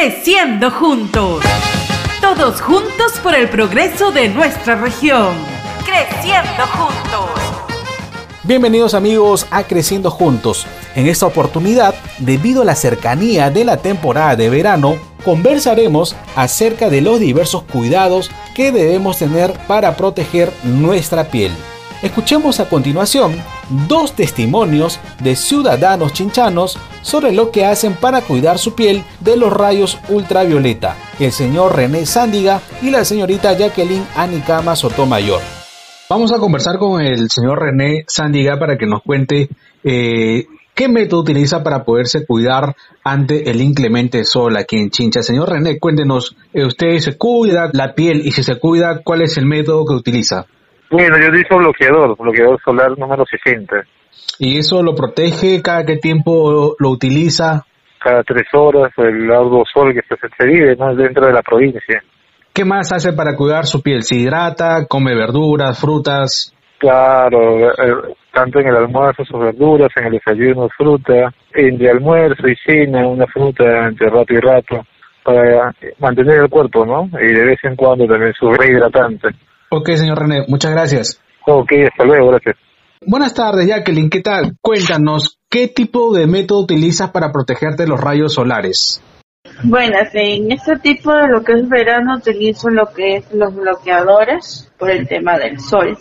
Creciendo juntos. Todos juntos por el progreso de nuestra región. Creciendo juntos. Bienvenidos amigos a Creciendo Juntos. En esta oportunidad, debido a la cercanía de la temporada de verano, conversaremos acerca de los diversos cuidados que debemos tener para proteger nuestra piel. Escuchemos a continuación dos testimonios de ciudadanos chinchanos sobre lo que hacen para cuidar su piel de los rayos ultravioleta, el señor René Sándiga y la señorita Jacqueline Anicama Sotomayor. Vamos a conversar con el señor René Sándiga para que nos cuente eh, qué método utiliza para poderse cuidar ante el inclemente sol aquí en Chincha. Señor René, cuéntenos, eh, ¿usted se cuida la piel y si se cuida, cuál es el método que utiliza? Bueno, yo utilizo bloqueador, bloqueador solar número 60. ¿Y eso lo protege? ¿Cada qué tiempo lo utiliza? Cada tres horas, el largo sol que se, vive ¿no? dentro de la provincia. ¿Qué más hace para cuidar su piel? ¿Se hidrata? ¿Come verduras, frutas? Claro, eh, tanto en el almuerzo sus verduras, en el desayuno fruta, en el almuerzo y cena una fruta entre rato y rato para mantener el cuerpo, ¿no? Y de vez en cuando también su rehidratante. Ok, señor René, muchas gracias. Ok, hasta luego, gracias. Buenas tardes, Jacqueline, ¿qué tal? Cuéntanos, ¿qué tipo de método utilizas para protegerte de los rayos solares? Buenas, en este tipo de lo que es verano utilizo lo que es los bloqueadores por el tema del sol.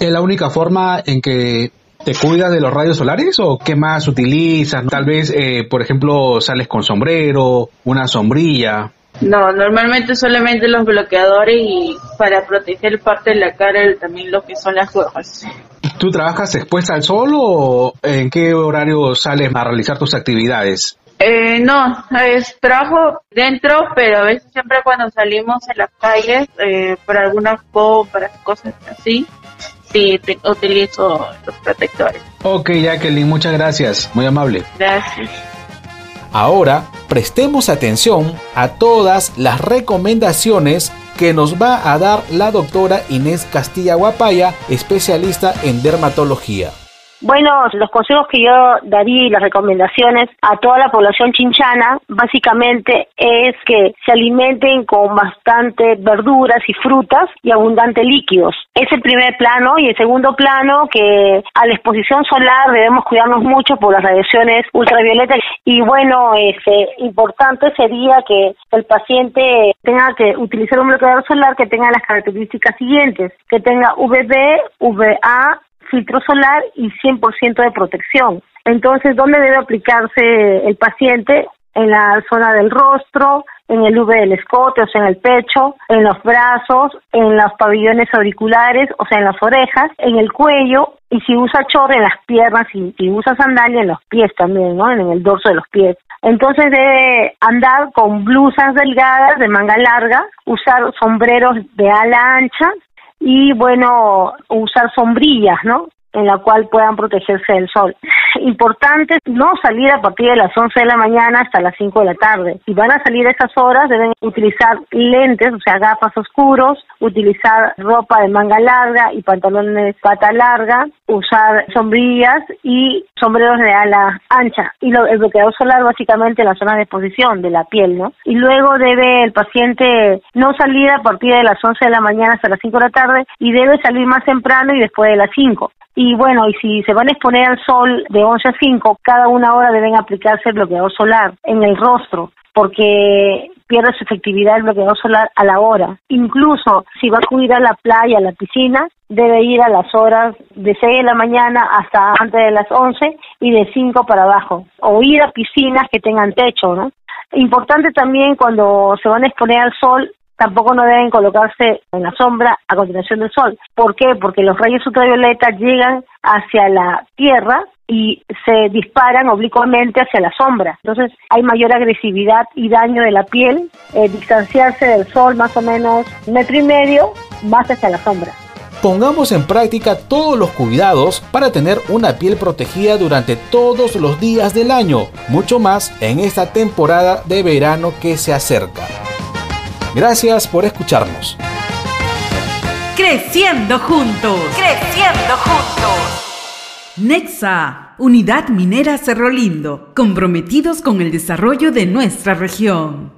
¿Es la única forma en que te cuidas de los rayos solares o qué más utilizas? Tal vez, eh, por ejemplo, sales con sombrero, una sombrilla. No, normalmente solamente los bloqueadores y para proteger parte de la cara también lo que son las gafas. ¿Tú trabajas expuesta al sol o en qué horario sales a realizar tus actividades? Eh, no, es trabajo dentro, pero a veces siempre cuando salimos en las calles eh, por algunas compras, cosas así, sí utilizo los protectores. Ok, Jacqueline, muchas gracias, muy amable. Gracias. Ahora prestemos atención a todas las recomendaciones que nos va a dar la doctora Inés Castilla Guapaya, especialista en dermatología. Bueno, los consejos que yo daría y las recomendaciones a toda la población chinchana básicamente es que se alimenten con bastante verduras y frutas y abundante líquidos. Es el primer plano. Y el segundo plano que a la exposición solar debemos cuidarnos mucho por las radiaciones ultravioletas y bueno, este importante sería que el paciente tenga que utilizar un bloqueador solar que tenga las características siguientes, que tenga VB, VA filtro solar y 100% de protección. Entonces, ¿dónde debe aplicarse el paciente? En la zona del rostro, en el V del escote, o sea, en el pecho, en los brazos, en los pabellones auriculares, o sea, en las orejas, en el cuello, y si usa chorro en las piernas y si usa sandalia en los pies también, ¿no? En el dorso de los pies. Entonces debe andar con blusas delgadas de manga larga, usar sombreros de ala ancha y bueno, usar sombrillas, ¿no? En la cual puedan protegerse del sol. Importante no salir a partir de las 11 de la mañana hasta las 5 de la tarde. Si van a salir a esas horas, deben utilizar lentes, o sea, gafas oscuros, utilizar ropa de manga larga y pantalones pata larga, usar sombrillas y sombreros de ala ancha. Y lo, el bloqueador solar básicamente en la zona de exposición de la piel, ¿no? Y luego debe el paciente no salir a partir de las 11 de la mañana hasta las 5 de la tarde y debe salir más temprano y después de las 5. Y bueno, y si se van a exponer al sol de 11 a 5, cada una hora deben aplicarse el bloqueador solar en el rostro, porque pierde su efectividad el bloqueador solar a la hora. Incluso si va a acudir a la playa, a la piscina, debe ir a las horas de 6 de la mañana hasta antes de las 11 y de 5 para abajo. O ir a piscinas que tengan techo, ¿no? Importante también cuando se van a exponer al sol tampoco no deben colocarse en la sombra a continuación del sol. ¿Por qué? Porque los rayos ultravioletas llegan hacia la Tierra y se disparan oblicuamente hacia la sombra. Entonces hay mayor agresividad y daño de la piel, eh, distanciarse del sol más o menos un metro y medio más hacia la sombra. Pongamos en práctica todos los cuidados para tener una piel protegida durante todos los días del año, mucho más en esta temporada de verano que se acerca. Gracias por escucharnos. Creciendo juntos. Creciendo juntos. Nexa, Unidad Minera Cerro Lindo, comprometidos con el desarrollo de nuestra región.